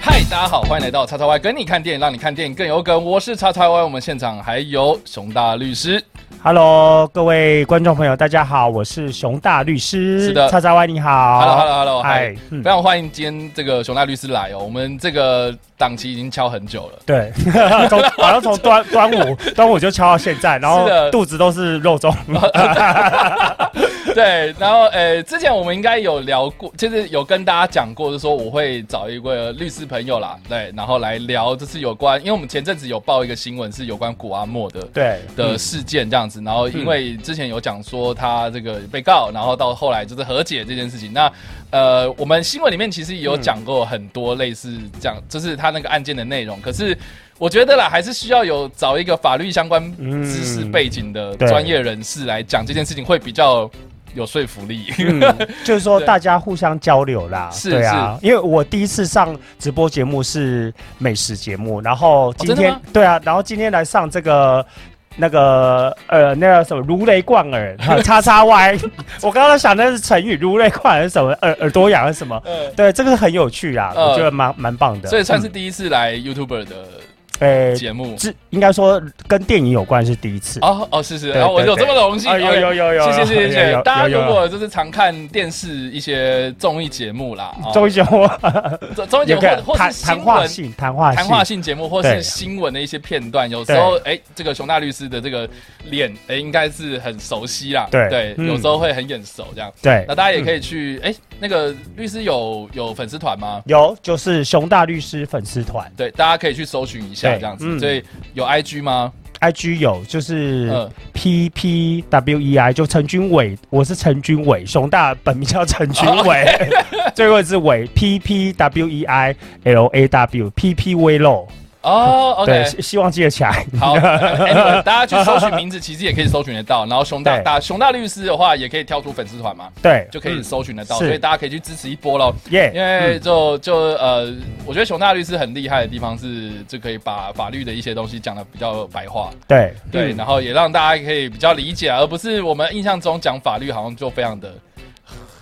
嗨，大家好，欢迎来到叉叉 Y 跟你看电影，让你看电影更有梗。我是叉叉 Y，我们现场还有熊大律师。Hello，各位观众朋友，大家好，我是熊大律师。是的叉叉 Y 你好。Hello，Hello，Hello，嗨嗨，嗯非常欢迎今天这个熊大律师来哦。我们这个档期已经敲很久了。对，从好像从端端午 端午就敲到现在，然后是的肚子都是肉粽。对，然后呃，之前我们应该有聊过，就是有跟大家讲过，就是说我会找一位律师朋友啦，对，然后来聊，就是有关，因为我们前阵子有报一个新闻，是有关古阿莫的。对的事件这样子，然后因为之前有讲说他这个被告，然后到后来就是和解这件事情。那呃，我们新闻里面其实也有讲过很多类似这样，就是他那个案件的内容。可是我觉得啦，还是需要有找一个法律相关知识背景的专业人士来讲这件事情，会比较有说服力。嗯，就是说大家互相交流啦。是对啊，因为我第一次上直播节目是美食节目，然后今天、对啊，然后今天来上这个。那个呃，那个什么如雷贯耳，叉叉 Y，我刚刚想的是成语，如雷贯耳是什么？耳耳朵痒是什么？呃，对，这个很有趣啊，呃我觉得蛮蛮棒的。所以算是嗯第一次来 YouTuber 的呃，节目。是应该说跟电影有关是第一次。哦哦，是是，然后我有这么荣幸，啊有有有有谢谢谢大家如果就是常看电视一些综艺节目啦，综艺节目 综综艺节目或或是谈话。性，谈话谈话性节目或是新闻的一些片段，有时候哎，这个熊大律师的这个脸哎，应该是很熟悉啦。对对，嗯有时候会很眼熟这样。对那大家也可以去哎，那个律师有有粉丝团吗？有就是熊大律师粉丝团对，大家可以去搜寻一下对这样子。嗯。所以有 IG 吗？，IG 有就是嗯。P P W E I 就陈君伟，我是陈君伟，熊大本名叫陈君伟，最后是伟 P P W E I L A W P P 微漏，哦对，，OK。希希望记得起来。好，anyway, 大家去搜寻名字，其实也可以搜寻得到。然后熊大对大熊大律师的话，也可以跳出粉丝团嘛，对，就可以搜寻得到。是所以大家可以去支持一波喽。耶，因为就就呃，我觉得熊大律师很厉害的地方是，就可以把法律的一些东西讲的比较白话，对对，嗯然后也让大家可以比较理解，而不是我们印象中讲法律好像就非常的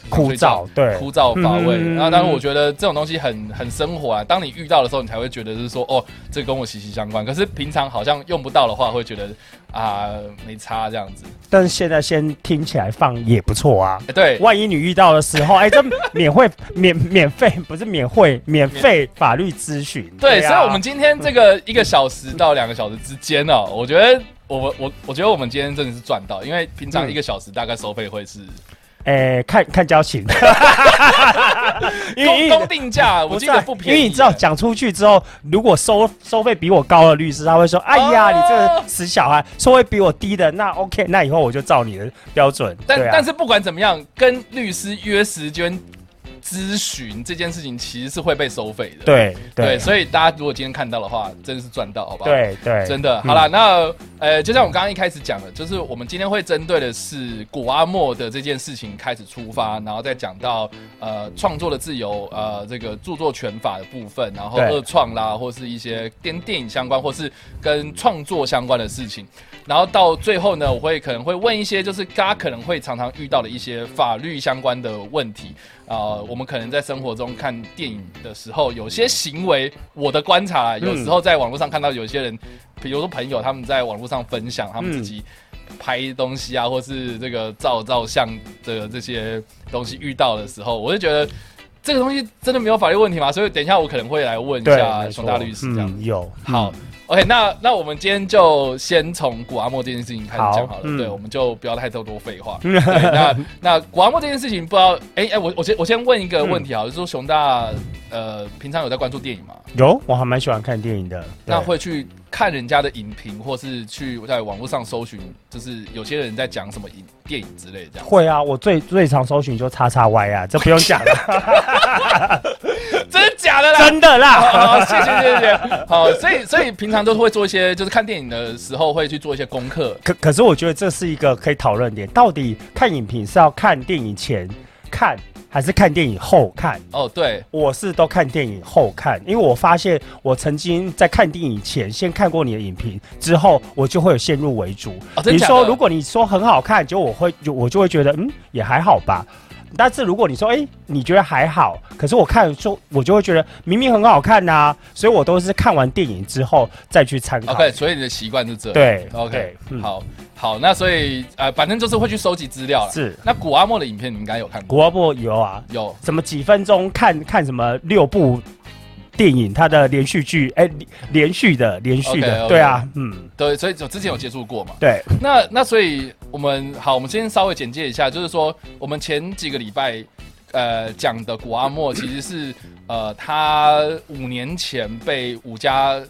枯燥，对，枯燥乏味。嗯然后，但是我觉得这种东西很很生活啊。当你遇到的时候，你才会觉得是说，哦，这跟我息息相关。可是平常好像用不到的话，会觉得啊没差这样子。但是现在先听起来放也不错啊。哎，对，万一你遇到的时候，哎，这免费 免免费不是免费免费法律咨询。对，啊所以，我们今天这个一个小时到两个小时之间呢、我觉得我我我觉得我们今天真的是赚到，因为平常嗯一个小时大概收费会是哎看看交情，因为公公定价，我记得不便宜，因为你知道讲出去之后，如果收收费比我高的律师，他会说：“哎呀，哦你这个死小孩，收费比我低的，那 OK，那以后我就照你的标准。”但、但是不管怎么样，跟律师约时间咨询这件事情其实是会被收费的。对对，对所以大家如果今天看到的话，真的是赚到，好不好？。对对，真的，嗯好了，那呃，就像我刚刚一开始讲的，就是我们今天会针对的是古阿莫的这件事情开始出发，然后再讲到呃创作的自由，呃这个著作权法的部分，然后二创啦，或是一些跟电影相关，或是跟创作相关的事情，然后到最后呢，我会可能会问一些就是大家可能会常常遇到的一些法律相关的问题。啊、我们可能在生活中看电影的时候，有些行为，我的观察啦，有时候在网络上看到有些人，比如说朋友他们在网络上分享他们自己拍东西啊，或是这个照照相的这些东西遇到的时候，我就觉得这个东西真的没有法律问题吗？所以等一下我可能会来问一，下熊大律师这样。嗯，有好，，OK，那那我们今天就先从古阿莫这件事情开始讲好了。好嗯对，我们就不要太多多废话。对，那那古阿莫这件事情，不知道，哎、哎、我我先我先问一个问题啊，就是说熊大呃平常有在关注电影吗？有，我还蛮喜欢看电影的。那会去看人家的影评，或是去在网络上搜寻，就是有些人在讲什么影电影之类的这样。会啊，我最最常搜寻就叉叉 Y 啊，这不用讲了，真的假的啦？真的啦。好，好谢谢谢谢。好，所以所以平常都是会做一些，就是看电影的时候会去做一些功课。可可是我觉得这是一个可以讨论点，到底看影评是要看电影前看，还是看电影后看？哦，对，我是都看电影后看，因为我发现我曾经在看电影前先看过你的影评，之后我就会有先入为主。你说如果你说很好看，就我会就我就会觉得嗯也还好吧。但是如果你说，哎、你觉得还好，可是我看就我就会觉得明明很好看呐、所以我都是看完电影之后再去参考。OK，所以你的习惯是这样。对，OK，好好，那所以呃，反正就是会去收集资料了。是那古阿莫的影片你应该有看过，古阿莫有啊，有什么几分钟看看什么六部电影，它的连续剧，哎、连续的连续的对啊，嗯，对，所以我之前有接触过嘛。对，那那所以我们好，我们先稍微简介一下，就是说我们前几个礼拜呃讲的古阿莫其实是呃他五年前被五家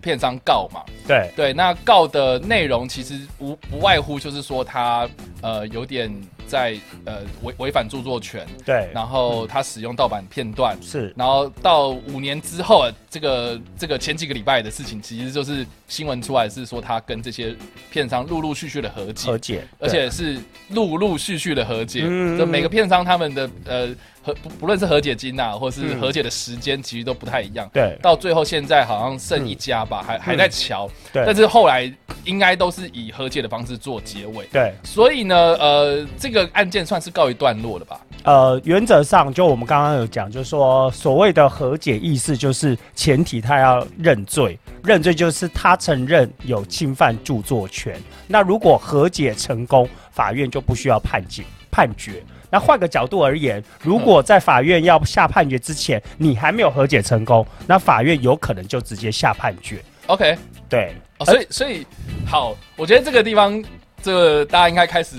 片商告嘛，对，对，那告的内容其实无不外乎就是说他呃有点在呃违违反著作权，对，然后他使用盗版片段。是，然后到五年之后，这个这个前几个礼拜的事情，其实就是新闻出来是说他跟这些片商陆陆续续的和解，和解，而且是陆陆续续的和解。嗯就每个片商他们的呃和不不论是和解金呐、或是嗯和解的时间，其实都不太一样。对到最后现在好像剩一家吧，还还在瞧，对但是后来应该都是以和解的方式做结尾。对，所以呢，呃，这个案件算是告一段落了吧？呃，原则上就我们刚刚有讲，就是说所谓的和解意思，就是前提他要认罪，认罪就是他承认有侵犯著作权。那如果和解成功，法院就不需要判决判决。那换个角度而言，如果在法院要下判决之前，你还没有和解成功，那法院有可能就直接下判决。OK，对，哦，所以所以好，我觉得这个地方，这个大家应该开始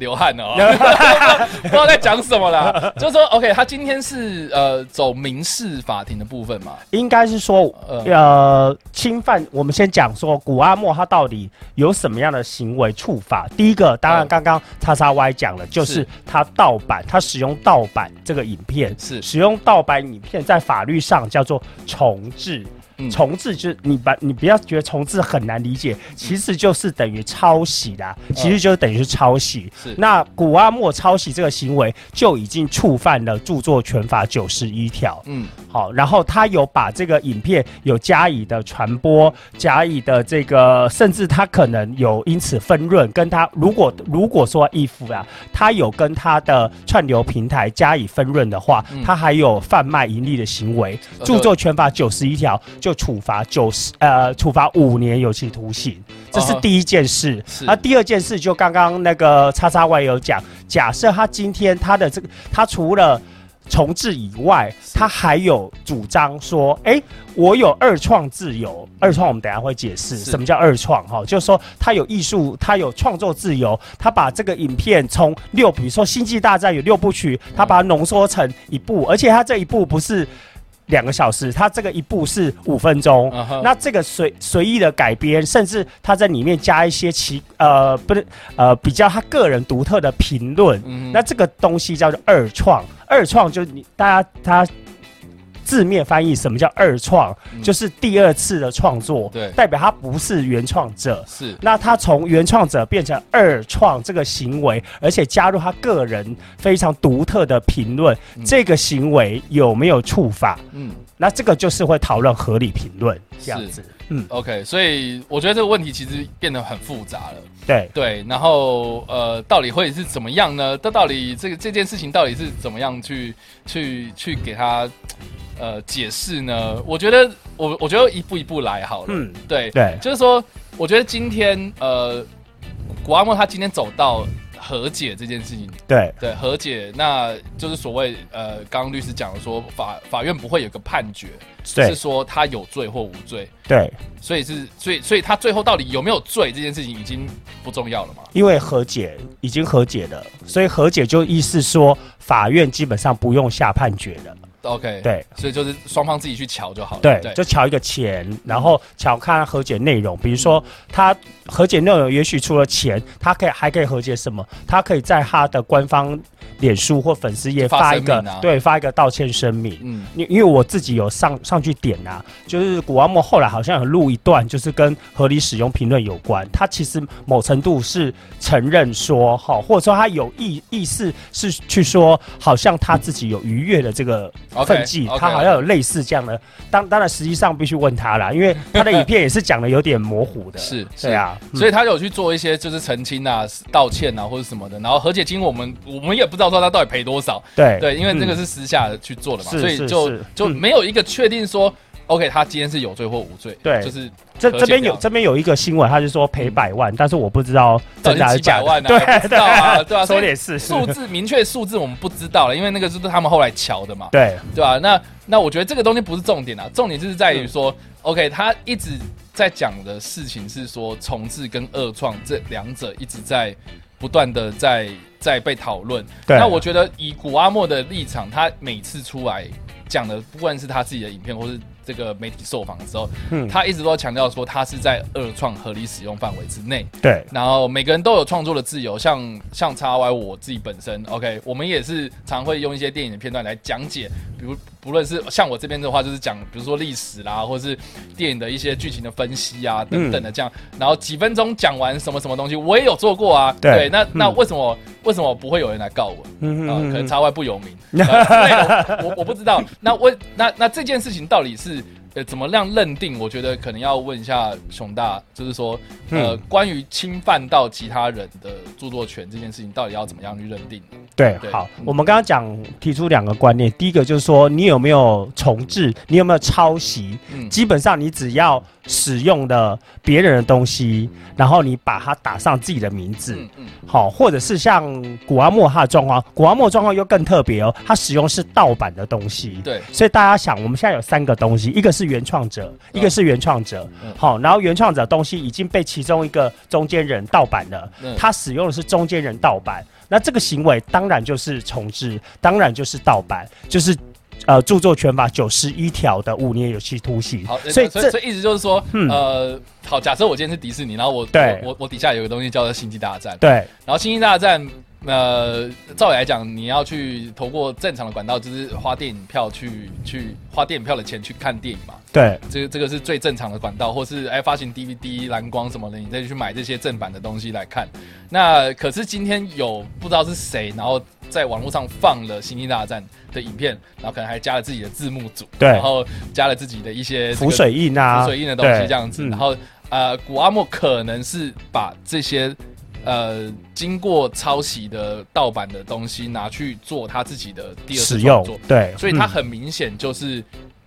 流汗了、哦，不知道在讲什么啦。就是说，OK，他今天是呃走民事法庭的部分嘛？应该是说，呃呃，侵犯。我们先讲说古阿莫他到底有什么样的行为触法？第一个，当然嗯刚刚叉叉 Y 讲了，就是是他盗版，他使用盗版这个影片，是使用盗版影片在法律上叫做重制。嗯。重制就是你把你不要觉得重制很难理解，其实就是等于抄袭啦，其实就等于是抄袭。是。那古阿莫抄袭这个行为就已经触犯了著作权法九十一条。嗯。好，然后他有把这个影片有加以的传播，加以的这个，甚至他可能有因此分润，跟他如果如果说 if 啊，他有跟他的串流平台加以分润的话，嗯。他还有贩卖盈利的行为，呃著作权法九十一条就处罚九十呃处罚五年有期徒刑，这是第一件事。是那第二件事就刚刚那个叉叉 Y 有讲，假设他今天他的这个他除了重置以外，他还有主张说，哎、我有二创自由。二创我们等下会解释什么叫二创哈，就是说他有艺术，他有创作自由，他把这个影片从六，比如说《星际大战》有六部曲，他把它浓缩成一部，而且他这一部不是。两个小时，他这个一部是五分钟，那这个随随意的改编，甚至他在里面加一些其呃不是呃比较他个人独特的评论，嗯那这个东西叫做二创。二创就是你大家他字面翻译什么叫二创，嗯就是第二次的创作，对代表他不是原创者。是那他从原创者变成二创这个行为，而且加入他个人非常独特的评论，嗯这个行为有没有触法？嗯那这个就是会讨论合理评论这样子。嗯，OK，所以我觉得这个问题其实变得很复杂了。对，对，然后呃，到底会是怎么样呢？这到底这个这件事情到底是怎么样去去去给他呃解释呢？我觉得我我觉得一步一步来好了。嗯，对，对，就是说，我觉得今天呃，古阿莫他今天走到和解这件事情，对，对和解，那就是所谓呃，刚刚律师讲的说法法院不会有个判决，对是，说他有罪或无罪，对，所以是所以所以他最后到底有没有罪这件事情已经不重要了嘛？因为和解已经和解了，所以和解就意思说法院基本上不用下判决了。OK，，对所以就是双方自己去瞧就好了。对，就瞧一个钱，然后瞧看和解内容。比如说，他和解内容也许除了钱，他可以还可以和解什么？他可以在他的官方脸书或粉丝页发发一个对发一个道歉声明。嗯因因为我自己有上上去点啊，就是古阿莫后来好像有录一段，就是跟合理使用评论有关。他其实某程度是承认说，哈，或者说他有意意思是去说，好像他自己有逾越的这个际，OK，他好像有类似这样的。当当然，实际上必须问他啦，因为他的 影片也是讲的有点模糊的。是，对啊，所以他有去做一些就是澄清啊、道歉啊或者什么的，然后和解金我们我们也不知道说他到底赔多少，对对，因为这个嗯是私下去做的嘛，是是所以就就嗯没有一个确定说，OK，他今天是有罪或无罪，对就是这这边有这边有一个新闻，他就说赔百万，但是我不知道真的还是假的。几百万啊，对不知道啊，对啊，说的也是数字明确数字我们不知道了，因为那个是他们后来瞧的嘛，对对吧、那那我觉得这个东西不是重点啊，重点就是在于说、o k 他一直在讲的事情是说重置跟二创这两者一直在不断的在在被讨论。对。那我觉得以古阿莫的立场，他每次出来讲的，不管是他自己的影片或是这个媒体受访的时候，嗯。他一直都强调说他是在二创合理使用范围之内。对。然后每个人都有创作的自由，像像叉 Y 我自己本身，OK，我们也是常会用一些电影的片段来讲解，比如不论是像我这边的话，就是讲比如说历史啦，或是电影的一些剧情的分析啊等等的这样，然后几分钟讲完什么什么东西，我也有做过啊，对。那那嗯。为什么为什么不会有人来告我？啊、嗯嗯可能叉 Y 不有名，我我不知道。那为那那这件事情到底是呃怎么样认定？我觉得可能要问一下熊大，就是说呃、嗯关于侵犯到其他人的著作权这件事情，到底要怎么样去认定？对，对。好嗯，我们刚刚讲提出两个观念，第一个就是说你有没有重置，你有没有抄袭，嗯，基本上你只要使用的别人的东西，然后你把它打上自己的名字，嗯嗯。好，或者是像古阿莫他的状况，古阿莫的状况又更特别哦，他使用是盗版的东西。对，所以大家想，我们现在有三个东西，一个是原创者，一个是原创者嗯，好，然后原创者东西已经被其中一个中间人盗版了，嗯。他使用的是中间人盗版，那这个行为当然就是重置，当然就是盗版，就是呃著作权法九十一条的五年有期徒刑。好，，所以这所以所以意思就是说，嗯。呃，好，假设我今天是迪士尼，然后我对。我我我底下有个东西叫做星际大战，对。然后星际大战。呃，照理来讲，你要去透过正常的管道，就是花电影票去去花电影票的钱去看电影嘛。对这个这个是最正常的管道，或是哎发行 DVD、蓝光什么的，你再去买这些正版的东西来看。那可是今天有不知道是谁，然后在网络上放了《星际大战》的影片，然后可能还加了自己的字幕组，对然后加了自己的一些这个浮水印啊，浮水印的东西这样子，嗯然后呃，古阿莫可能是把这些呃经过抄袭的盗版的东西拿去做他自己的第二次创作，对，嗯所以他很明显就是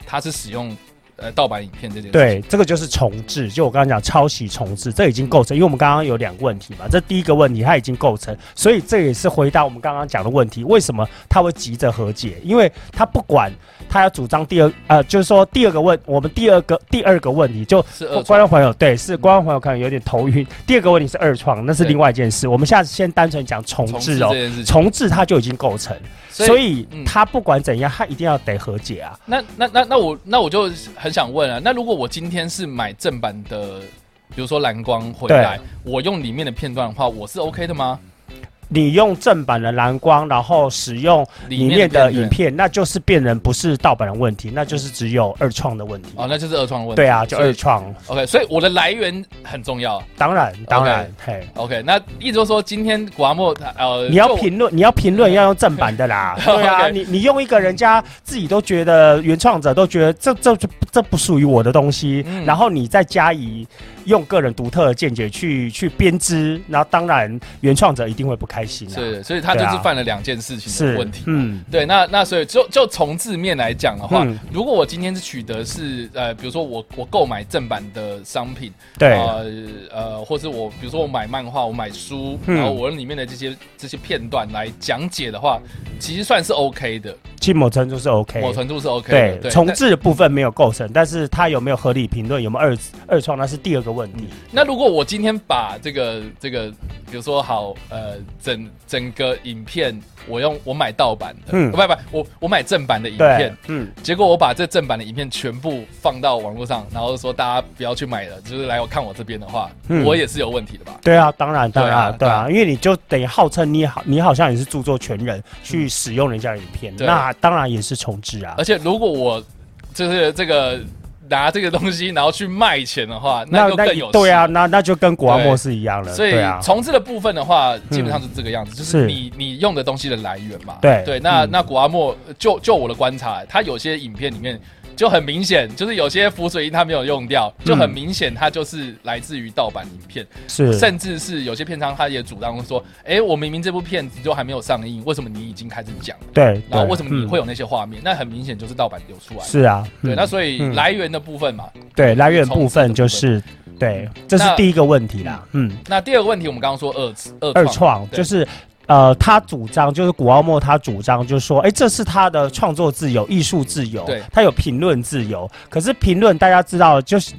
他是使用呃盗版影片这件事。对，这个就是重置，就我刚刚讲抄袭重置，这已经构成，因为我们刚刚有两个问题嘛，这第一个问题它已经构成，所以这也是回答我们刚刚讲的问题，为什么他会急着和解？因为他不管他要主张第二，呃，就是说第二个问，我们第二个第二个问题就是观众朋友对，是观众朋友可能有点头晕。第二个问题是二创，那是另外一件事。我们下次先单纯讲重重置哦。重置它就已经构成，所以他不管怎样，他一定要得和解啊。那那那那我那我就很想问啊，那如果我今天是买正版的，比如说蓝光回来，我用里面的片段的话，我是 OK 的吗？你用正版的蓝光，然后使用里面的影片片，那就是辨认不是盗版的问题，那就是只有二创的问题。哦，那就是二创的问题。对啊，就二创，OK，所以我的来源很重要。当然当然，嘿，OK，那意思就是说，今天古阿莫他呃，你要评论，你要评论要用正版的啦。对啊，你你用一个人家自己都觉得原创者都觉得这这这这不属于我的东西，嗯然后你再加以用个人独特的见解去去编织，那当然原创者一定会不开心啊。是，所以他就是犯了两件事情的问题。嗯，对，那那所以就就从字面来讲的话，嗯如果我今天是取得是呃，比如说我我购买正版的商品，对，呃呃，或是我比如说我买漫画，我买书，嗯然后我用里面的这些这些片段来讲解的话，其实算是 OK 的，其某程度是 OK。某程度是 OK 的。对，重但置的部分没有构成，但是它有没有合理评论，有没有二二创，那是第二个问题。那如果我今天把这个这个，比如说好呃整整个影片，我用我买盗版的，嗯不不，我我买正版的影片，，嗯，结果我把这正版的影片全部放到网络上，然后说大家不要去买了，就是来我看我这边的话，嗯我也是有问题的吧？对啊，当然，当然，对对啊啊，因为你就等于号称你好，你好像也是著作权人去使用人家的影片，对那当然也是重置啊而。且如果我就是这个拿这个东西然后去卖钱的话，那就更有对啊，那那就跟古阿莫是一样的。所以重置的部分的话，基本上是这个样子，就是是你你用的东西的来源嘛。对对，那嗯那古阿莫就就我的观察，他有些影片里面。就很明显，就是有些浮水印它没有用掉，就很明显，它就是来自于盗版影片，是甚至是有些片商他也主张说，哎，我明明这部片子就还没有上映，为什么你已经开始讲？对，然后为什么你嗯会有那些画面？那很明显就是盗版流出来。是啊，对，嗯那所以嗯来源的部分嘛，对来源部分就是对，这是第一个问题啦。嗯，那第二个问题，我们刚刚说二二二创就是。呃，他主张就是古奥莫，他主张就是说，哎，这是他的创作自由、艺术自由，他有评论自由。可是评论大家知道，就是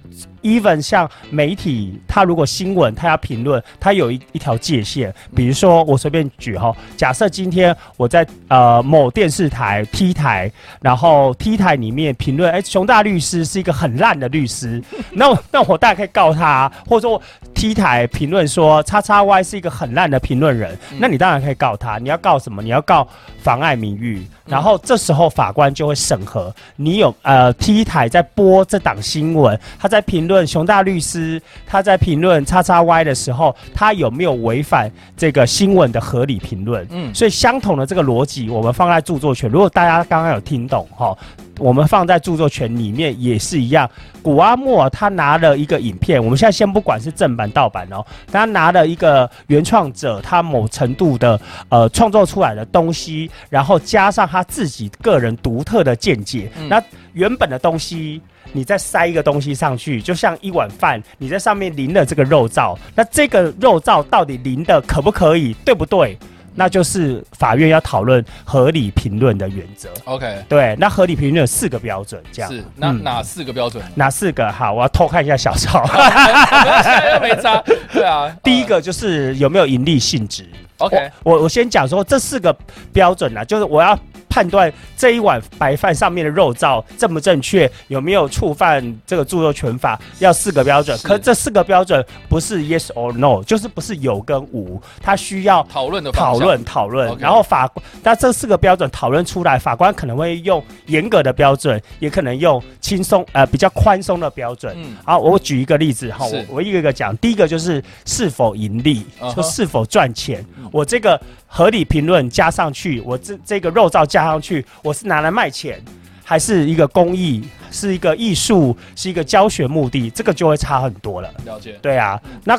even 像媒体，他如果新闻他要评论，他有一一条界限。比如说，我随便举哈，假设今天我在呃某电视台 T 台，然后 T 台里面评论，哎，熊大律师是一个很烂的律师，那那我大概可以告他，或者说 T 台评论说叉叉 Y 是一个很烂的评论人，嗯那你当然可以告他。你要告什么？你要告妨碍名誉。然后这时候法官就会审核你有呃 T 台在播这档新闻，他在评论熊大律师，他在评论叉叉 Y 的时候，他有没有违反这个新闻的合理评论？嗯，所以相同的这个逻辑，我们放在著作权，如果大家刚刚有听懂哈，我们放在著作权里面也是一样。古阿莫他拿了一个影片，我们现在先不管是正版盗版哦，他拿了一个原创者他某程度的呃创作出来的东西，然后加上他自己个人独特的见解，嗯那原本的东西。你再塞一个东西上去，就像一碗饭，你在上面淋了这个肉燥，那这个肉燥到底淋的可不可以，对不对？那就是法院要讨论合理评论的原则。OK，对，那合理评论有四个标准，这样是那嗯哪四个标准？哪四个？好，我要偷看一下小抄。没差，对啊。第一个就是有没有盈利性质。OK，我我先讲说这四个标准啊，就是我要判断这一碗白饭上面的肉燥正不正确，有没有触犯这个著作权法，要四个标准。是可这四个标准不是 yes or no，就是不是有跟无，它需要讨论的讨论讨论然后法官，那这四个标准讨论出来，法官可能会用严格的标准，也可能用轻松呃比较宽松的标准。嗯好，我举一个例子哈，我我一个一个讲。第一个就是是否盈利嗯，哼就是是否赚钱嗯。我这个合理评论加上去，我这这个肉照加上去，我是拿来卖钱，还是一个公益，是一个艺术，是一个教学目的，这个就会差很多了。了解。对啊，那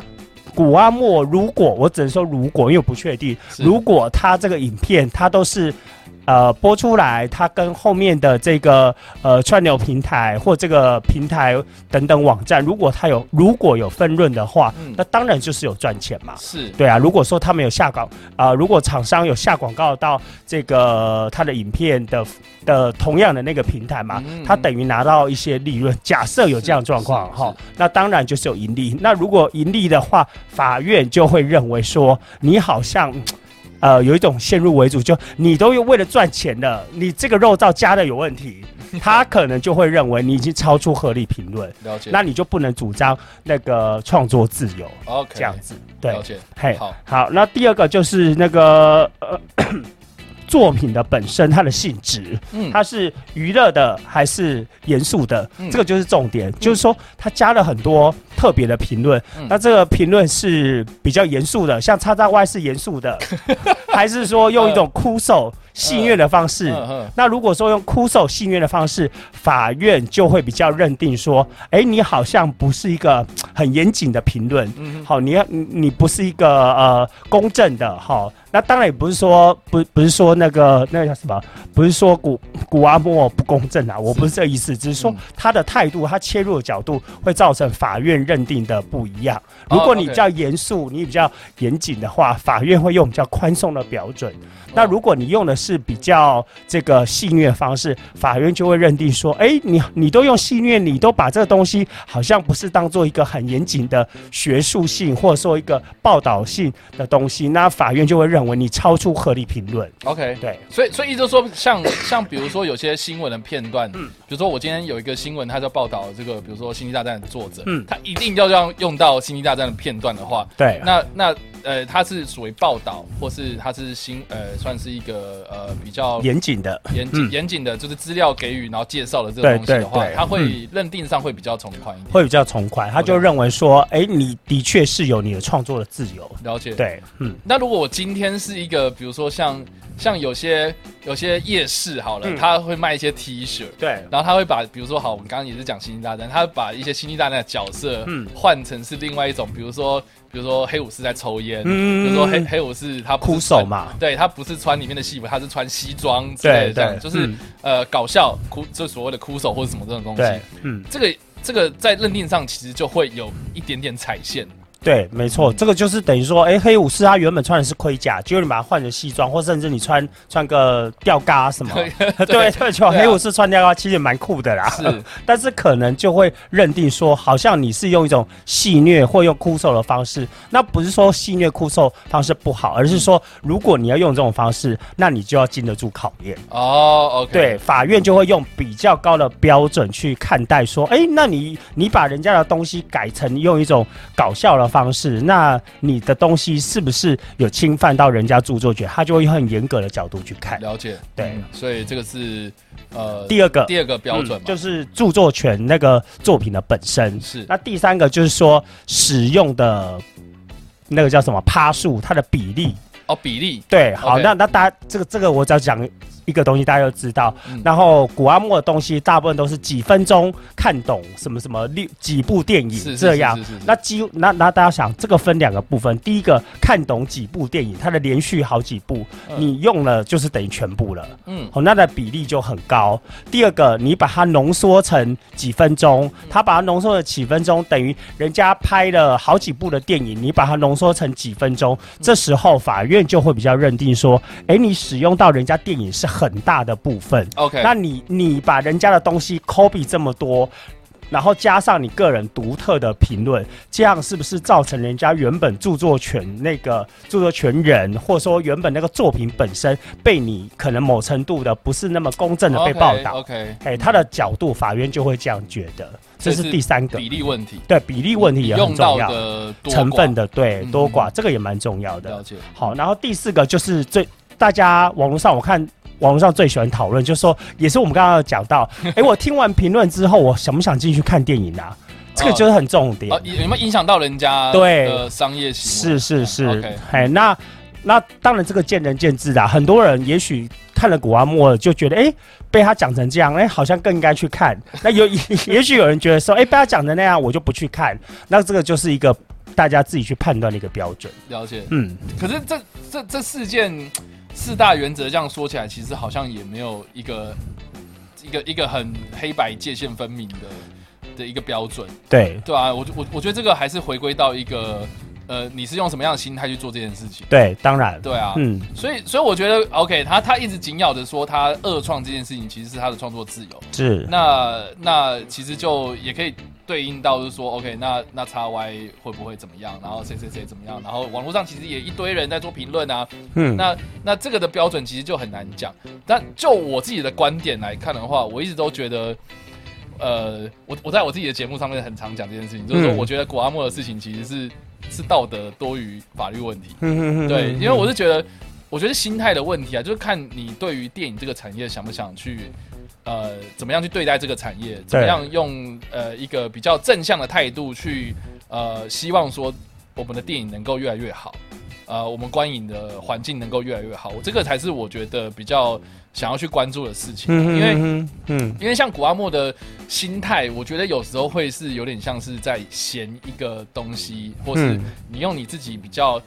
古阿莫如果我只能说如果，因为我不确定，如果他这个影片他都是。呃，播出来，它跟后面的这个呃串流平台或这个平台等等网站，如果它有如果有分润的话，嗯那当然就是有赚钱嘛。是对啊，如果说他们有下广啊、如果厂商有下广告到这个他的影片的的同样的那个平台嘛，嗯他等于拿到一些利润。假设有这样状况哈，那当然就是有盈利。那如果盈利的话，法院就会认为说你好像。嗯呃，有一种先入为主，就你都为了赚钱了，你这个肉燥加的有问题，他可能就会认为你已经超出合理评论，了解。那你就不能主张那个创作自由 OK 这样子。对了，解。嘿，好，好，那第二个就是那个呃作品的本身它的性质，嗯。它是娱乐的还是严肃的，嗯。这个就是重点。就是说，它加了很多特别的评论，嗯。那这个评论是比较严肃的，像叉叉 Y 是严肃的，还是说用一种哭手戏虐的方式？那如果说用哭手戏虐的方式，法院就会比较认定说，哎，你好像不是一个很严谨的评论，嗯好，你要你你不是一个呃公正的，好，那当然也不是说不不是说那个那个叫什么，不是说古古阿莫不公正啊，我不是这个意思，只是说嗯。他的态度，他切入的角度会造成法院认定的不一样。哦如果你比较严肃，你比较严谨的话，法院会用比较宽松的标准。那如果你用的是比较这个戏虐的方式，法院就会认定说，哎，你你都用戏虐，你都把这个东西好像不是当做一个很严谨的学术性或者说一个报道性的东西，那法院就会认为你超出合理评论。，OK。对，所以，所以意思就说，像像比如说有些新闻的片段，嗯比如说我今天有一个新闻，他在报道这个，比如说《星际大战》的作者，嗯他一定要让用到《星际大战》的片段的话，对，那那呃，它是属于报道，或是它是新呃，算是一个呃比较严谨的，严谨严谨的，就是资料给予然后介绍的这个东西的话对对，对它会认定上会比较从宽一点。会比较从宽。他就认为说，哎，你的确是有你的创作的自由。了解。对，嗯，那如果我今天是一个，比如说像像有些有些夜市好了，嗯他会卖一些 T 恤。对，然后他会把，比如说好，我们刚刚也是讲星际大战，他会把一些星际大战的角色，嗯换成是另外一种，比如说，比如说黑武士在抽烟，嗯比如说黑黑武士他不是哭手，嘛，对他不是穿里面的戏服，他是穿西装之类的，这样，就是、嗯。呃搞笑哭，就所谓的哭手或者什么这种东西。对，，嗯，这个这个在认定上其实就会有一点点踩线，对，没错，这个就是等于说，哎，黑武士他原本穿的是盔甲，结果你把它换成西装，或甚至你穿穿个吊嘎什么，对 对，就黑武士穿吊嘎其实也蛮酷的啦。是。但是可能就会认定说，好像你是用一种戏虐或用哭手的方式，那不是说戏虐哭手方式不好，而是说如果你要用这种方式，那你就要经得住考验。哦，OK，对，法院就会用比较高的标准去看待，说，哎，那你你把人家的东西改成用一种搞笑的方式，那你的东西是不是有侵犯到人家著作权？他就会用很严格的角度去看。了解，对嗯所以这个是呃第二个第二个标准嘛，嗯就是著作权那个作品的本身。是那第三个就是说使用的那个叫什么趴数，它的比例。哦比例，对，好那那大家这个这个我只要讲一个东西，大家都知道。嗯然后古阿莫的东西大部分都是几分钟看懂什么什么六几部电影这样。，那几那那大家想，这个分两个部分。第一个看懂几部电影，它的连续好几部，嗯你用了就是等于全部了。嗯哦，那的比例就很高。第二个，你把它浓缩成几分钟，他把它浓缩了几分钟，等于人家拍了好几部的电影，你把它浓缩成几分钟，这时候法院就会比较认定说，哎，你使用到人家电影是很大的部分，，OK，那你你把人家的东西 copy 这么多。然后加上你个人独特的评论，这样是不是造成人家原本著作权那个著作权人，或者说原本那个作品本身被你可能某程度的不是那么公正的被报道？，OK，哎，他的角度，法院就会这样觉得，这是第三个。比例问题，对比例问题也很重要，的成分的对嗯。多寡，这个也蛮重要的。了。解，好，然后第四个就是最大家网络上我看网络上最喜欢讨论，就是说也是我们刚刚有讲到，哎，我听完评论之后，我想不想进去看电影啊？这个就是很重点。哦，有有没有影响到人家对的商业行为？是是是哎，那那当然这个见仁见智啦。很多人也许看了古阿莫就觉得，哎，被他讲成这样，哎，好像更应该去看。那有也许有人觉得说，哎，被他讲成那样，我就不去看。那这个就是一个大家自己去判断的一个标准。了解。嗯，可是这这这事件四大原则这样说起来，其实好像也没有一个一个一个很黑白界限分明的的一个标准，对。对啊，我我我觉得这个还是回归到一个呃，你是用什么样的心态去做这件事情？对，当然，对啊，嗯，所以所以我觉得 OK，他他一直紧咬着说他二创这件事情其实是他的创作自由，是，那那其实就也可以对应到就是说，OK，那那叉 Y 会不会怎么样？然后谁谁谁怎么样？然后网络上其实也一堆人在做评论啊。嗯，那那这个的标准其实就很难讲。但就我自己的观点来看的话，我一直都觉得，呃，我我在我自己的节目上面很常讲这件事情，就是说，嗯我觉得古阿莫的事情其实是是道德多于法律问题。嗯对，因为我是觉得，我觉得心态的问题啊，就是看你对于电影这个产业想不想去，呃，怎么样去对待这个产业，怎么样用呃一个比较正向的态度去，呃，希望说我们的电影能够越来越好，呃，我们观影的环境能够越来越好，这个才是我觉得比较想要去关注的事情，因为。嗯嗯因为像古阿莫的心态，我觉得有时候会是有点像是在嫌一个东西，或是嗯你用你自己比较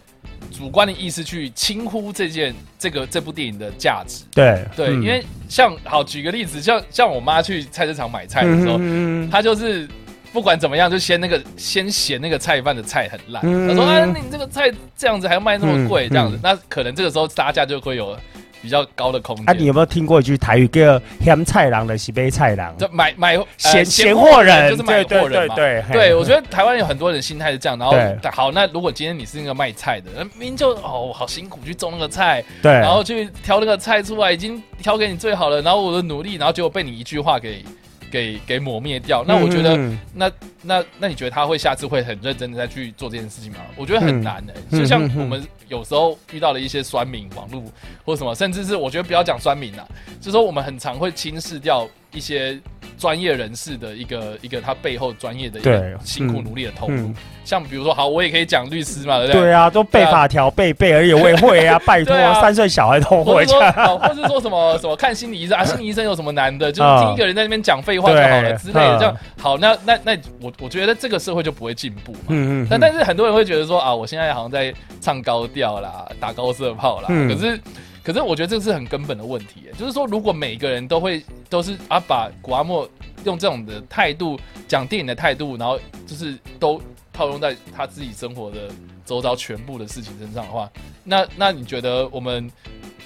主观的意思去轻忽这件这个这部电影的价值。对对，嗯因为像好举个例子，像像我妈去菜市场买菜的时候，嗯嗯她就是。不管怎么样，就先那个先嫌那个菜饭的菜很烂。他说：“啊，你这个菜这样子还要卖那么贵，嗯这样子，嗯那可能这个时候杀价就会有比较高的空间。”啊，你有没有听过一句台语叫“嫌菜郎的是杯菜郎就买买呃闲闲闲货人就是买货人嘛。对对我觉得台湾有很多人心态是这样。然后好，那如果今天你是那个卖菜的，那明明就哦好辛苦去种那个菜，对，然后去挑那个菜出来，已经挑给你最好了，然后我的努力，然后结果被你一句话给给给抹灭掉。那我觉得，嗯那那那你觉得他会下次会很认真的再去做这件事情吗？我觉得很难的、嗯就像我们有时候遇到了一些酸民网络或什么，甚至是我觉得不要讲酸民啦，就说我们很常会轻视掉一些专业人士的一个一个他背后专业的一对个辛苦嗯努力的投入。嗯，像比如说，好，我也可以讲律师嘛，对不对？对啊，都背法条背背而已，我也会 啊，拜托三岁小孩都会或者。说，哦或是说什么什么看心理医生啊，心理医生有什么难的？就是 听一个人在那边讲废话就好了之类的。嗯这样好，那那那我我觉得这个社会就不会进步嘛。嗯嗯，但但是很多人会觉得说啊，我现在好像在唱高调啦，打高射炮啦。嗯可是可是我觉得这是很根本的问题耶，就是说如果每个人都会都是啊把古阿莫用这种的态度讲电影的态度，然后就是都套用在他自己生活的周遭全部的事情身上的话，那那你觉得我们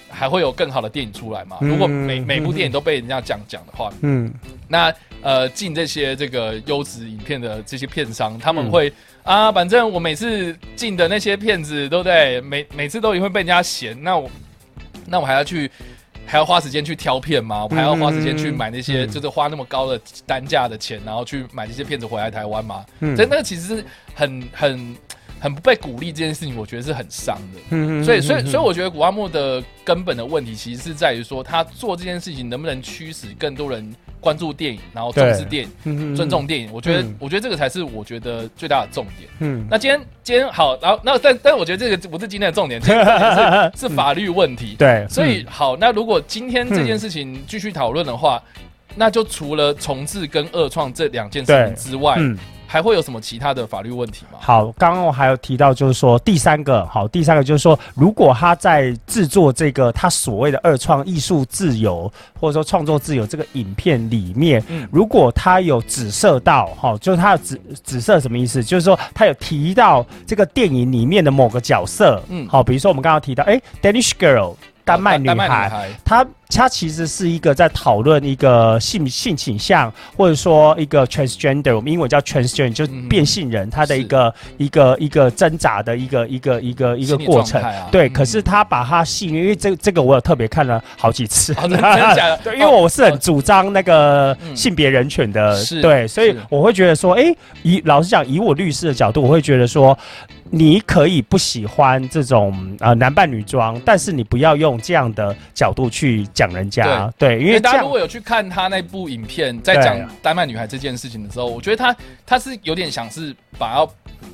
还会有更好的电影出来吗？嗯如果每每部电影都被人家这样讲的话，嗯那呃进这些这个优质影片的这些片商，他们嗯会、啊，反正我每次进的那些片子，对不对？每每次都会被人家嫌，那我那我还要去。还要花时间去挑片吗？我还要花时间去买那些，嗯就是花那么高的单价的钱，然后去买这些片子回来台湾吗？嗯所以那个其实是很很很不被鼓励这件事情，我觉得是很伤的。嗯所以，所以，所以，我觉得古阿莫的根本的问题，其实是在于说，他做这件事情能不能驱使更多人关注电影，然后重视电影，尊重电影。我觉得，嗯我觉得这个才是我觉得最大的重点。嗯那今天，今天好，然后，那但但我觉得这个不是今天的重点，今天的重点是是法律问题。对，所以，好，那如果今天这件事情继续讨论的话，那就除了重置跟二创这两件事情之外，嗯。还会有什么其他的法律问题吗？好，刚刚我还有提到，就是说第三个，好，第三个就是说，如果他在制作这个他所谓的二创艺术自由或者说创作自由这个影片里面，嗯如果他有指涉到，哈，就是他有指指涉什么意思？就是说他有提到这个电影里面的某个角色，嗯嗯，好，比如说我们刚刚提到，哎，Danish Girl。丹麦女孩，女孩，它它其实是一个在讨论一个性性倾向，或者说一个 transgender，我们英文叫 transgender，就变性人，他的一个一个一个挣扎的一个一个一个一个过程。啊对，嗯可是他把他性，因为这这个我有特别看了好几次，哦真的假的？对，因为我是很主张那个嗯。性别人权的，是对，所以我会觉得说，哎，以老实讲，以我律师的角度，我会觉得说，你可以不喜欢这种呃男扮女装，但是你不要用这样的角度去讲人家，对，因因为大家如果有去看他那部影片，在讲丹麦女孩这件事情的时候，我觉得他他是有点想是把要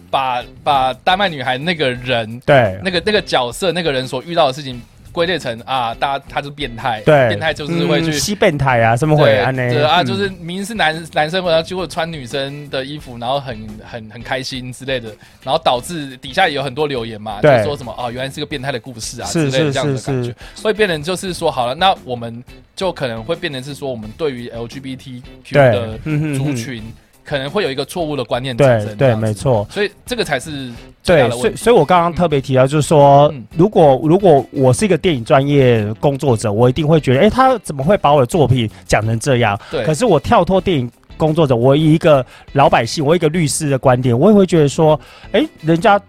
把把丹麦女孩那个人对。那个那个角色那个人所遇到的事情归类成啊，大家他是变态，对，变态就是会去嗯。吸变态啊，什么会啊？呢？对啊，嗯。就是明明是男男生，然后结果穿女生的衣服，然后很很很开心之类的，然后导致底下也有很多留言嘛，就说什么啊，原来是个变态的故事啊是之类的是这样子的是感觉。是，会变成就是说好了，那我们就可能会变成是说，我们对于 LGBTQ 对。的嗯哼哼族群可能会有一个错误的观念产生，对对，没，错。所以这个才是对。所以所以我刚刚特别提到，就是说，嗯如果如果我是一个电影专业工作者，我一定会觉得，哎、他怎么会把我的作品讲成这样？对可是我跳脱电影工作者，我以一个老百姓，我以一个律师的观点，我也会觉得说，哎、人家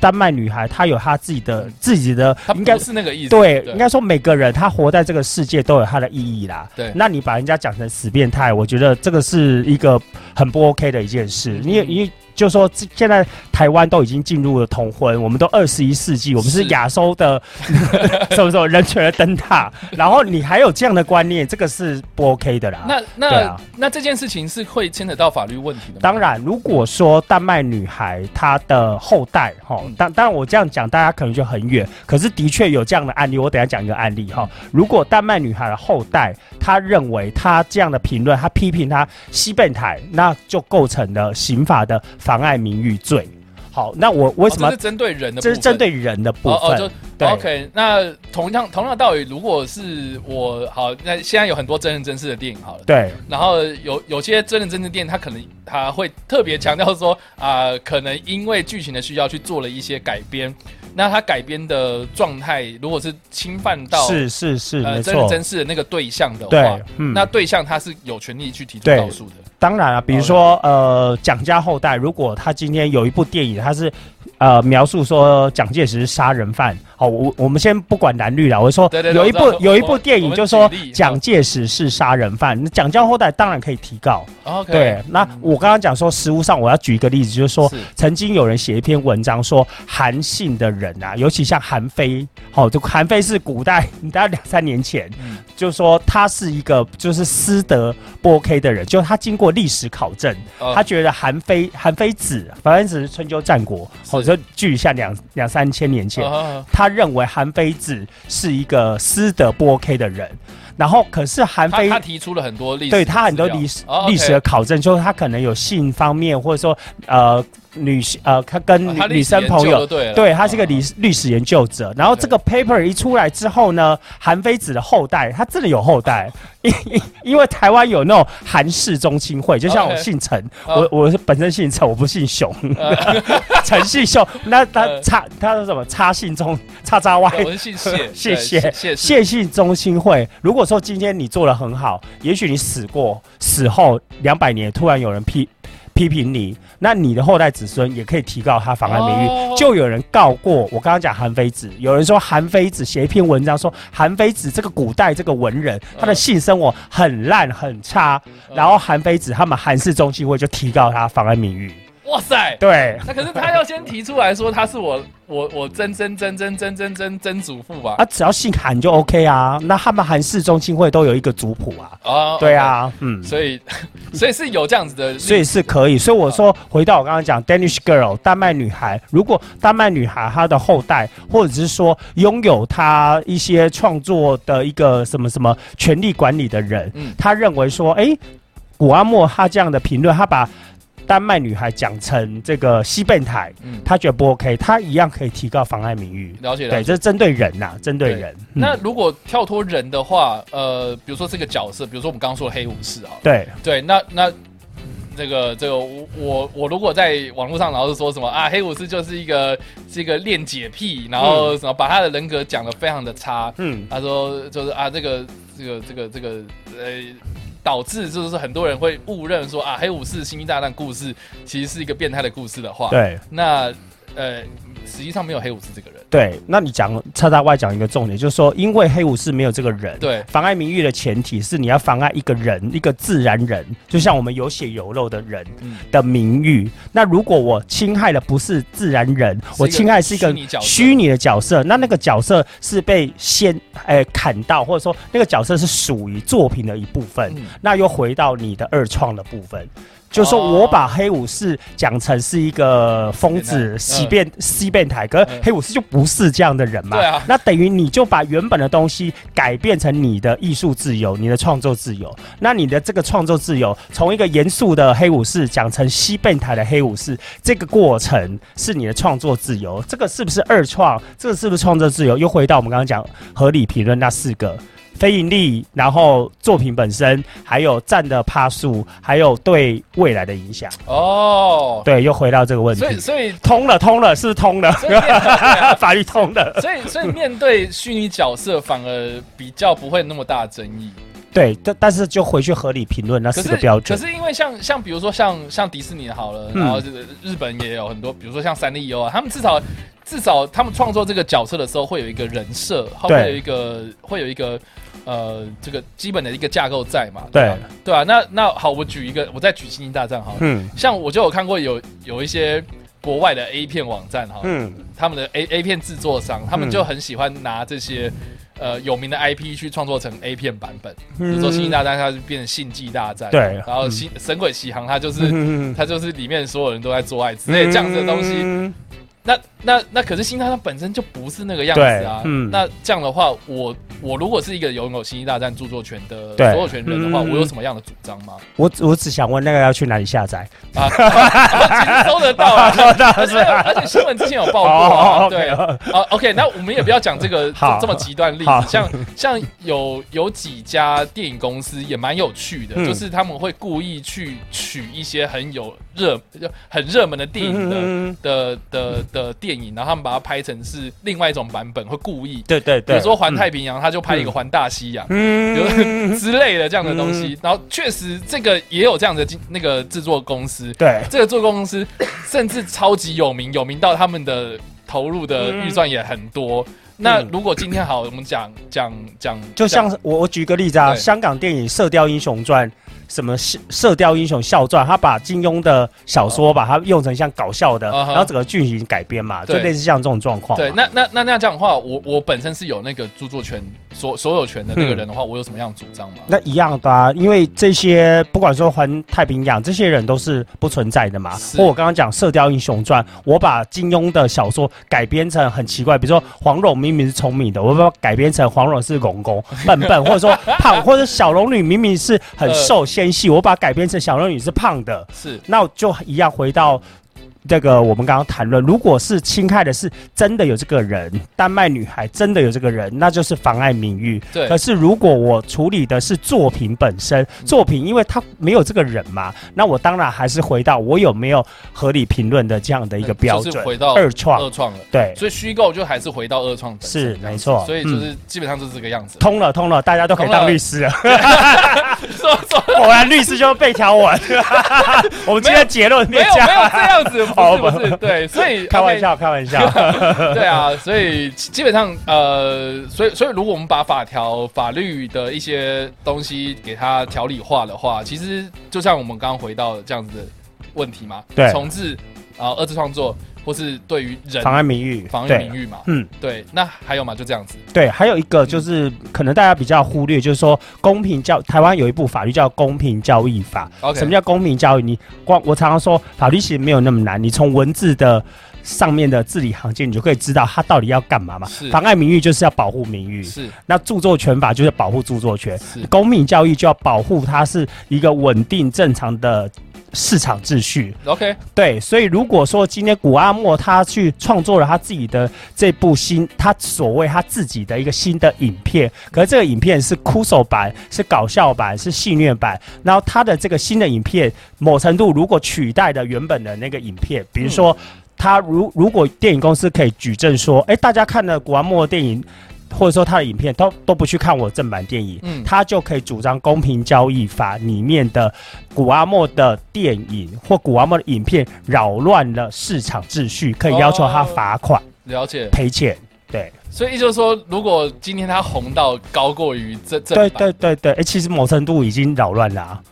丹麦女孩她有她自己的自己的他，应该是那个意思，对，应该说每个人他活在这个世界都有他的意义啦。对那你把人家讲成死变态，我觉得这个是一个很不 OK 的一件事。嗯你也你就说现在台湾都已经进入了同婚，我们都二十一世纪，我们是是亚洲的 什么什么人权的灯塔，然后你还有这样的观念，这个是不 OK 的啦。那那、啊那这件事情是会牵扯到法律问题的吗？当然，如果说丹麦女孩她的后代，哈嗯，当当然我这样讲，大家可能就很远，可是的确有这样的案例。我等一下讲一个案例哈。如果丹麦女孩的后代，她认为她这样的评论，她批评她西变态，那就构成了刑法的妨碍名誉罪。好，那我为什么是针对人的？这是针对人的部哦哦，分？OK。那同样同样的道理，如果是我好，那现在有很多真人真事的电影好了，对然后有有些真人真事电影，它可能它会特别强调说啊、可能因为剧情的需要去做了一些改编。那他改编的状态，如果是侵犯到是是是，呃真人真，事的那个对象的话对，，嗯，那对象他是有权利去提出告诉的。当然啊，比如说呃，蒋家后代，如果他今天有一部电影，他是呃描述说蒋介石是杀人犯，好，我我们先不管蓝绿了，我说有一部有一部电影就说蒋介石是杀人犯，那蒋家后代当然可以提告。OK，对，那我刚刚讲说，实物上我要举一个例子，就是说是曾经有人写一篇文章说，韩信的人啊，尤其像韩非，好、就韩非是古代，大概两三年前，嗯。就说他是一个就是私德不 OK 的人，就他经过历史考证，哦。他觉得韩非韩非子，韩非子是春秋战国，或者距一下两两三千年前，哦他认为韩非子是一个私德不 OK 的人，然后可是韩非他他提出了很多历史对他很多历史哦历史的考证，就是他可能有性方面，或者说呃女性呃他跟女生朋友。对他是个历历史研究者，然后这个 paper 一出来之后呢，韩非子的后代，他真的有后代，因因因为台湾有那种韩氏宗亲会，就像我姓陈，哦我我是本身姓陈，我不姓熊，呃 陈姓熊，那他差他是什么？差姓宗叉叉 Y，我是姓谢，谢 对谢谢谢姓中心会，如果说今天你做的很好，也许你死过，死后两百年突然有人批批评你，那你的后代子孙也可以提告他妨碍名誉。哦就有人告过我刚刚讲韩非子，有人说韩非子写一篇文章说韩非子这个古代这个文人，他的性生活很烂很差，嗯然后韩非子他们韩氏中心会就提告他妨碍名誉。哇塞，对那可是他要先提出来说他是我我我曾曾曾曾曾曾曾曾祖父吧？啊，只要姓韩就 OK 啊。那他们韩氏中心会都有一个族谱啊。哦，对啊，嗯。所以 所以是有这样子的 所以是可以，所以我说回到我刚刚讲 Danish girl 丹麦女孩，如果丹麦女孩她的后代，或者是说拥有她一些创作的一个什么什么权力管理的人，嗯他认为说，哎、古阿莫他这样的评论，他把丹麦女孩讲成这个西贝台，嗯，他觉得不 OK，她一样可以提高妨碍名誉。了解了解。这是针对人呐、针对对人。嗯那如果跳脱人的话，呃，比如说这个角色，比如说我们刚刚说的黑武士啊，对对，那那这个这个我我我如果在网络上然后是说什么啊，黑武士就是一个是一个恋洁癖，然后什么把他的人格讲的非常的差，嗯，他说就是啊这个这个这个这个呃。导致就是很多人会误认说啊，黑武士星际大战故事其实是一个变态的故事的话，对。那呃，实际上没有黑武士这个人，对，那你讲叉叉 Y 讲一个重点，就是说，因为黑武士没有这个人，对妨碍名誉的前提是你要妨碍一个人，一个自然人，就像我们有血有肉的人嗯的名誉。那如果我侵害的不是自然人，我侵害是一个虚拟的角色，那那个角色是被先诶、砍到，或者说那个角色是属于作品的一部分，嗯那又回到你的二创的部分。就是说哦我把黑武士讲成是一个疯子、西变、西变态，可是嗯黑武士就不是这样的人嘛。对啊那等于你就把原本的东西改变成你的艺术自由、你的创作自由。那你的这个创作自由，从一个严肃的黑武士讲成西变态的黑武士，这个过程是你的创作自由。这个是不是二创？这个是不是创作自由？又回到我们刚刚讲合理评论那四个。非盈利，然后作品本身，还有占的帕数，还有对未来的影响，哦，对，又回到这个问题，所以所以通了，通了，是通了，法律通了，所以所以面对虚拟角色反而比较不会那么大的争议。对，但但是就回去合理评论那可是四个标准。可，是因为像像比如说像像迪士尼好了，嗯。然后这个日本也有很多，比如说像三丽鸥啊，他们至少至少他们创作这个角色的时候会有一个人设，会对。有一个会有一个呃这个基本的一个架构在嘛？对。吧？对啊，那那好，我举一个，我再举《星际大战》好了，嗯。像我就有看过有有一些国外的 A 片网站哈，嗯，他们的 A A 片制作商，他们嗯。就很喜欢拿这些呃有名的 IP 去创作成 A 片版本。比比如说《星际大战》，它就变成星际大战，对然后嗯星神鬼奇航，它就是嗯 它就是里面所有人都在做爱之类这样子的东西。嗯那那那可是星际大战本身就不是那个样子啊。嗯那这样的话，我我如果是一个拥有星际大战著作权的所有权人的话，嗯我有什么样的主张吗？我我只想问那个要去哪里下载？啊，其实搜得到啊，而且而且新闻之前有报过对。啊，OK，那我们也不要讲这个 好这这么极端例子，像像有有几家电影公司也蛮有趣的，嗯就是他们会故意去取一些很有热就很热门的电影的。嗯的的的电电影，然后他们把它拍成是另外一种版本，会故意，对对对，比如说环太平洋，他就拍一个环大西洋，嗯，有 之类的这样的东西。然后确实这个也有这样的那个制作公司，对，这个制作公司 甚至超级有名，有名到他们的投入的预算也很多。那如果今天好，我们讲讲讲，就像我我举个例子啊，香港电影《射雕英雄传》。什么《射雕英雄笑传》，他把金庸的小说把它用成像搞笑的，然后整个剧情改编嘛，就类似像这种状况。对，那那那那样这样的话，我我本身是有那个著作权所所有权的那个人的话，我有什么样的主张吗？那一样的啊，因为这些不管说环太平洋这些人都是不存在的嘛。或我刚刚讲《射雕英雄传》，我把金庸的小说改编成很奇怪，比如说黄蓉明明是聪明的，我把它改编成黄蓉是公公笨笨，或者说胖，或者小龙女明明是很 瘦我把它改编成小龙女是胖的，是那我就一样回到。这个我们刚刚谈论，如果是侵害的是真的有这个人，丹麦女孩真的有这个人，那就是妨碍名誉。对可是如果我处理的是作品本身，作品因为它没有这个人嘛，那我当然还是回到我有没有合理评论的这样的一个标准。就是回到二创二创了。对，所以虚构就还是回到二创本身是没错所以就是基本上就是这个样子。通了通了，大家都可以当律师了。果然律师就是背条文。我们今天结论没有没有这样子，哦不是不是对，所以开玩笑，开玩笑。对啊，所以基本上呃，所以所以如果我们把法条、法律的一些东西给它条理化的话，其实就像我们刚刚回到这样子的问题嘛，对重置啊、二次创作，或是对于人妨碍名誉，妨碍对名誉嘛，嗯，对，那还有嘛，就这样子，对，还有一个就是可能大家比较忽略，就是说公平教台湾有一部法律叫《公平交易法》。OK 什么叫公平交易？你光我常常说法律其实没有那么难，你从文字的上面的字里行间，你就可以知道它到底要干嘛嘛。是。妨碍名誉就是要保护名誉，是。那著作权法就是保护著作权，是。公民教育就要保护它是一个稳定正常的市场秩序。OK，对，所以如果说今天古阿莫他去创作了他自己的这部新，他所谓他自己的一个新的影片，可是这个影片是哭手版、是搞笑版、是戏虐版，然后他的这个新的影片，某程度如果取代了原本的那个影片，比如说。他如如果电影公司可以举证说，哎，大家看了古阿莫的电影，或者说他的影片，都都不去看我正版电影，嗯他就可以主张公平交易法里面的古阿莫的电影或古阿莫的影片扰乱了市场秩序，可以要求他罚款、了解。赔钱。对所以也就是说，如果今天他红到高过于这这对对对对，哎，其实某程度已经扰乱了、啊。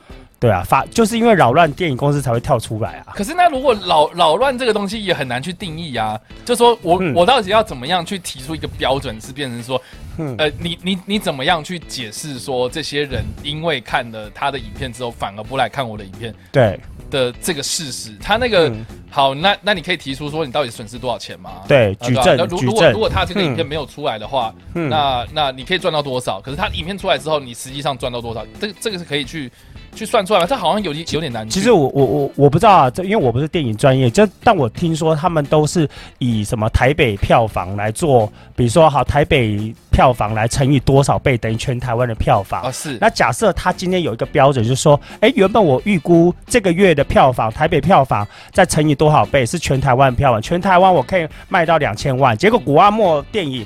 对啊，法就是因为扰乱，电影公司才会跳出来啊。可是那如果扰扰乱这个东西也很难去定义啊，就说我、嗯我到底要怎么样去提出一个标准，是变成说，嗯呃，你你你怎么样去解释说这些人因为看了他的影片之后，反而不来看我的影片对的这个事实？他那个、嗯好，那那你可以提出说你到底损失多少钱吗？对，啊举证啊那如如果证举证如果他这个影片嗯没有出来的话，嗯那那你可以赚到多少？可是他影片出来之后，你实际上赚到多少？这这个是可以去去算出来吗？这好像有点有点难去。其实我我我我不知道啊，这因为我不是电影专业，这但我听说他们都是以什么台北票房来做，比如说好台北票房来乘以多少倍等于全台湾的票房。啊是那假设他今天有一个标准，就是说，哎，原本我预估这个月的票房，台北票房再乘以多少倍是全台湾票房，全台湾我可以卖到两千万。结果古阿莫电影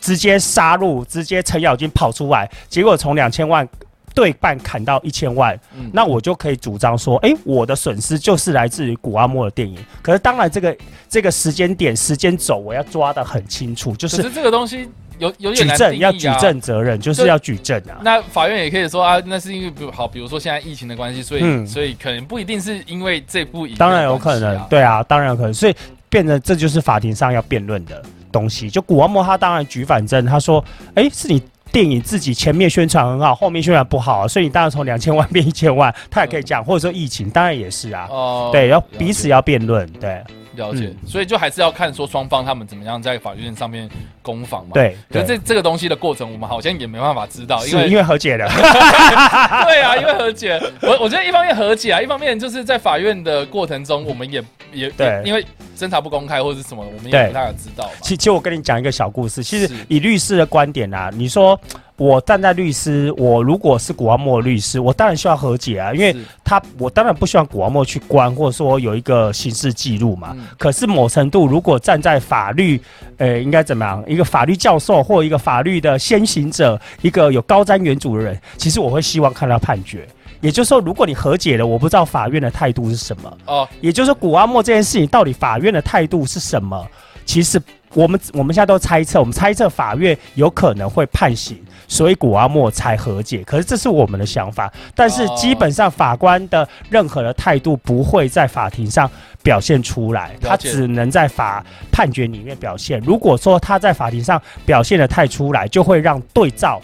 直接杀入，直接程咬金跑出来，结果从两千万对半砍到一千万，嗯那我就可以主张说，哎，我的损失就是来自于古阿莫的电影。可是当然，这个这个时间点、时间轴我要抓得很清楚，就是这个东西有有举点难定义证要举啊。证责任，就是要举证啊。那法院也可以说啊，那是因为比如好，比如说现在疫情的关系，所以、嗯所以可能不一定是因为这部当然有可能，对啊，当然有可能，所以变得这就是法庭上要辩论的东西。就古阿莫他当然举反证，他说，哎，是你。电影自己前面宣传很好，后面宣传不好、啊，所以你当然从两千万变一千万，他也可以讲，或者说疫情当然也是啊，哦对，要彼此要辩论，对了解，嗯。所以就还是要看说双方他们怎么样在法院上面攻防嘛。。对可是，这这个东西的过程，我们好像也没办法知道，因为因为和解了，对啊，因为和解，我我觉得一方面和解啊，一方面就是在法院的过程中，我们也也对。也因为侦查不公开或者是什么，我们也对。不太知道。其其实我跟你讲一个小故事，其实以律师的观点啊，你说我站在律师，我如果是古阿莫的律师，我当然需要和解啊，因为他我当然不希望古阿莫去关，或者说有一个刑事记录嘛。嗯可是某程度，如果站在法律，呃，应该怎么样？一个法律教授或一个法律的先行者，一个有高瞻远瞩的人，其实我会希望看到判决。也就是说，如果你和解了，我不知道法院的态度是什么。哦，也就是说，古阿莫这件事情到底法院的态度是什么？其实我们我们现在都猜测，我们猜测法院有可能会判刑，所以古阿莫才和解。可是这是我们的想法，但是哦基本上法官的任何的态度不会在法庭上表现出来，他只能在法判决里面表现。如果说他在法庭上表现的太出来，就会让对照。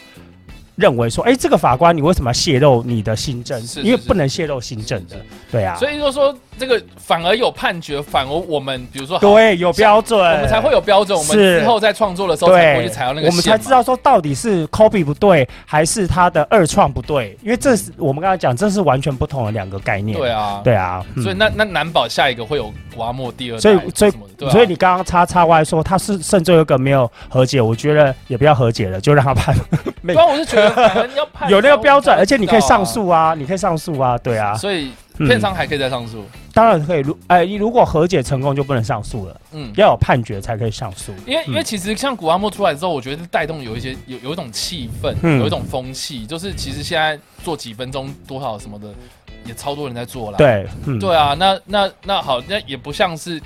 认为说，哎、这个法官你为什么要泄露你的新政？是是是因为不能泄露新政的，对啊。所以就说这个反而有判决，反而我们比如说好对，有标准，我们才会有标准，我们是。之后在创作的时候才会去对采用那，个我们才知道说到底是 copy 不对，还是他的二创不对，因为这是我们刚才讲，这是完全不同的两个概念。对啊，对啊，嗯。所以那那难保下一个会有古阿莫第二所以所以所以你刚刚叉叉 Y 说他是甚至有一个没有和解，我觉得也不要和解了，就让他判，不然我是觉得要判 有那个标准，而且你可以上诉，啊，你可以上诉啊，对啊，所以嗯片商还可以再上诉。当然可以。如哎，你如果和解成功就不能上诉了，嗯，要有判决才可以上诉。因为因为嗯其实像古阿莫出来之后，我觉得带动有一些有有一种气氛，嗯有一种风气，就是其实现在做几分钟多少什么的，也超多人在做了。对，嗯，对啊，那那那好，那也不像是。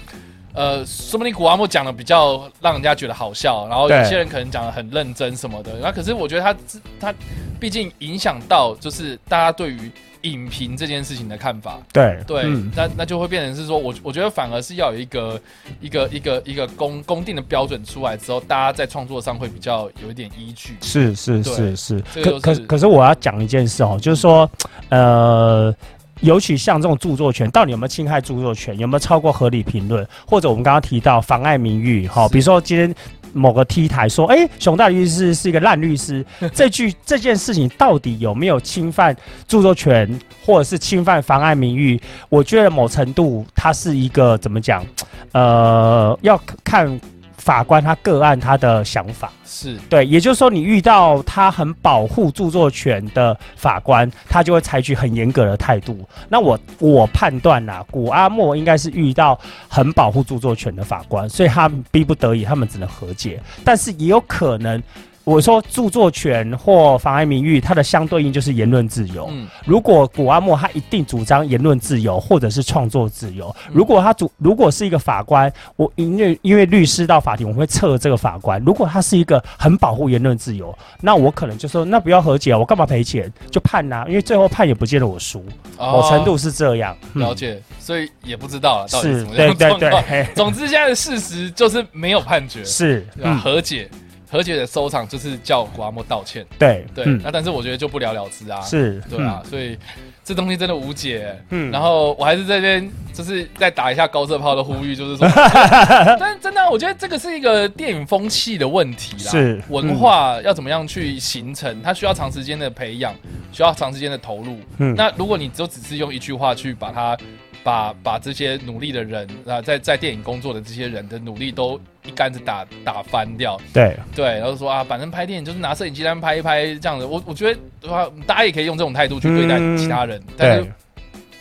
呃，说不定古阿莫讲的比较让人家觉得好笑，然后有些人可能讲的很认真什么的。那可是我觉得他他毕竟影响到就是大家对于影评这件事情的看法。对对，嗯那那就会变成是说，我我觉得反而是要有一个一个一个一个公公定的标准出来之后，大家在创作上会比较有一点依据。是是是是可可可是我要讲一件事哦，就是说，呃。尤其像这种著作权，到底有没有侵害著作权？有没有超过合理评论？或者我们刚刚提到妨碍名誉，哈，比如说今天某个 T 台说，哎、熊大律师是一个烂律师，这句这件事情到底有没有侵犯著作权，或者是侵犯妨碍名誉？我觉得某程度它是一个怎么讲？呃，要看法官他个案他的想法。是，对，也就是说，你遇到他很保护著作权的法官，他就会采取很严格的态度。那我我判断啦，古阿莫应该是遇到很保护著作权的法官，所以他逼不得已，他们只能和解。但是也有可能，我说著作权或妨碍名誉，它的相对应就是言论自由。嗯，如果古阿莫他一定主张言论自由或者是创作自由，如果他主如果是一个法官，我因为因为律师到法庭，我会测这个法官。如果他是一个很保护言论自由，那我可能就说那不要和解啊，我干嘛赔钱？就判呐、因为最后判也不见得我输，某程度是这样。了解，所以也不知道了到底是怎么对对。对总之，现在的事实就是没有判决，是对吧？嗯和解，和解的收场就是叫古阿莫道歉。对对，嗯那但是我觉得就不了了之啊。是对啊，所以这东西真的无解。嗯然后我还是这边就是再打一下高射炮的呼吁，就是说，但真的啊、我觉得这个是一个电影风气的问题啦。文化要怎么样去形成，它需要长时间的培养，需要长时间的投入。嗯那如果你就只是用一句话去把它。把把这些努力的人啊，在在电影工作的这些人的努力都一竿子打打翻掉，对对，然后说啊，反正拍电影就是拿摄影机单拍一拍这样子。我我觉得的话，大家也可以用这种态度去对待嗯其他人，但是，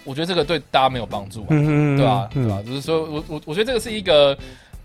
我觉得这个对大家没有帮助、啊，嗯对吧、对吧、就是说我我我觉得这个是一个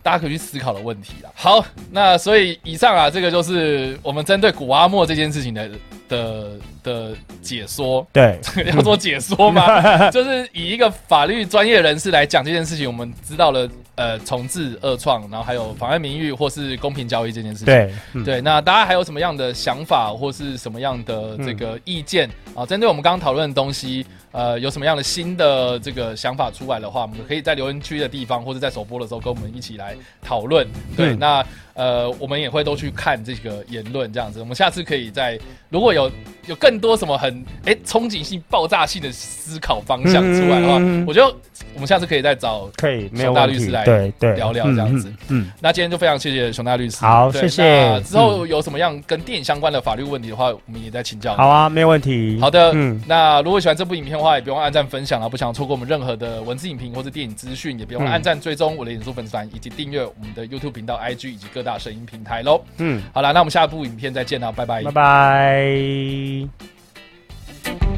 大家可以去思考的问题啦。好，那所以以上啊，这个就是我们针对古阿莫这件事情的的的解说。对，要做解说吗？就是以一个法律专业人士来讲这件事情，我们知道了呃重置、二创，然后还有妨碍名誉或是公平交易这件事情。对，嗯对，那大家还有什么样的想法或是什么样的这个意见、啊？针对我们刚刚讨论的东西，呃，有什么样的新的这个想法出来的话，我们可以在留言区的地方或者在首播的时候跟我们一起来讨论。对，嗯那呃，我们也会都去看这个言论，这样子，我们下次可以在如果有有更多什么很哎、憧憬性、爆炸性的思考方向出来的话，嗯。我觉得我们下次可以再找可以，熊大律师来对对聊聊这样子嗯，嗯，那今天就非常谢谢熊大律师。好谢谢之后有什么样跟电影相关的法律问题的话，我们也在请教你。好啊，没有问题。好的，嗯，那如果喜欢这部影片的话，也不用按赞分享啊，不想错过我们任何的文字影评或者电影资讯，也不用嗯按赞追踪我的演出粉丝团，以及订阅我们的 YouTube 频道、IG 以及各大声音平台喽。嗯，好啦，那我们下一部影片再见啦，拜拜拜拜。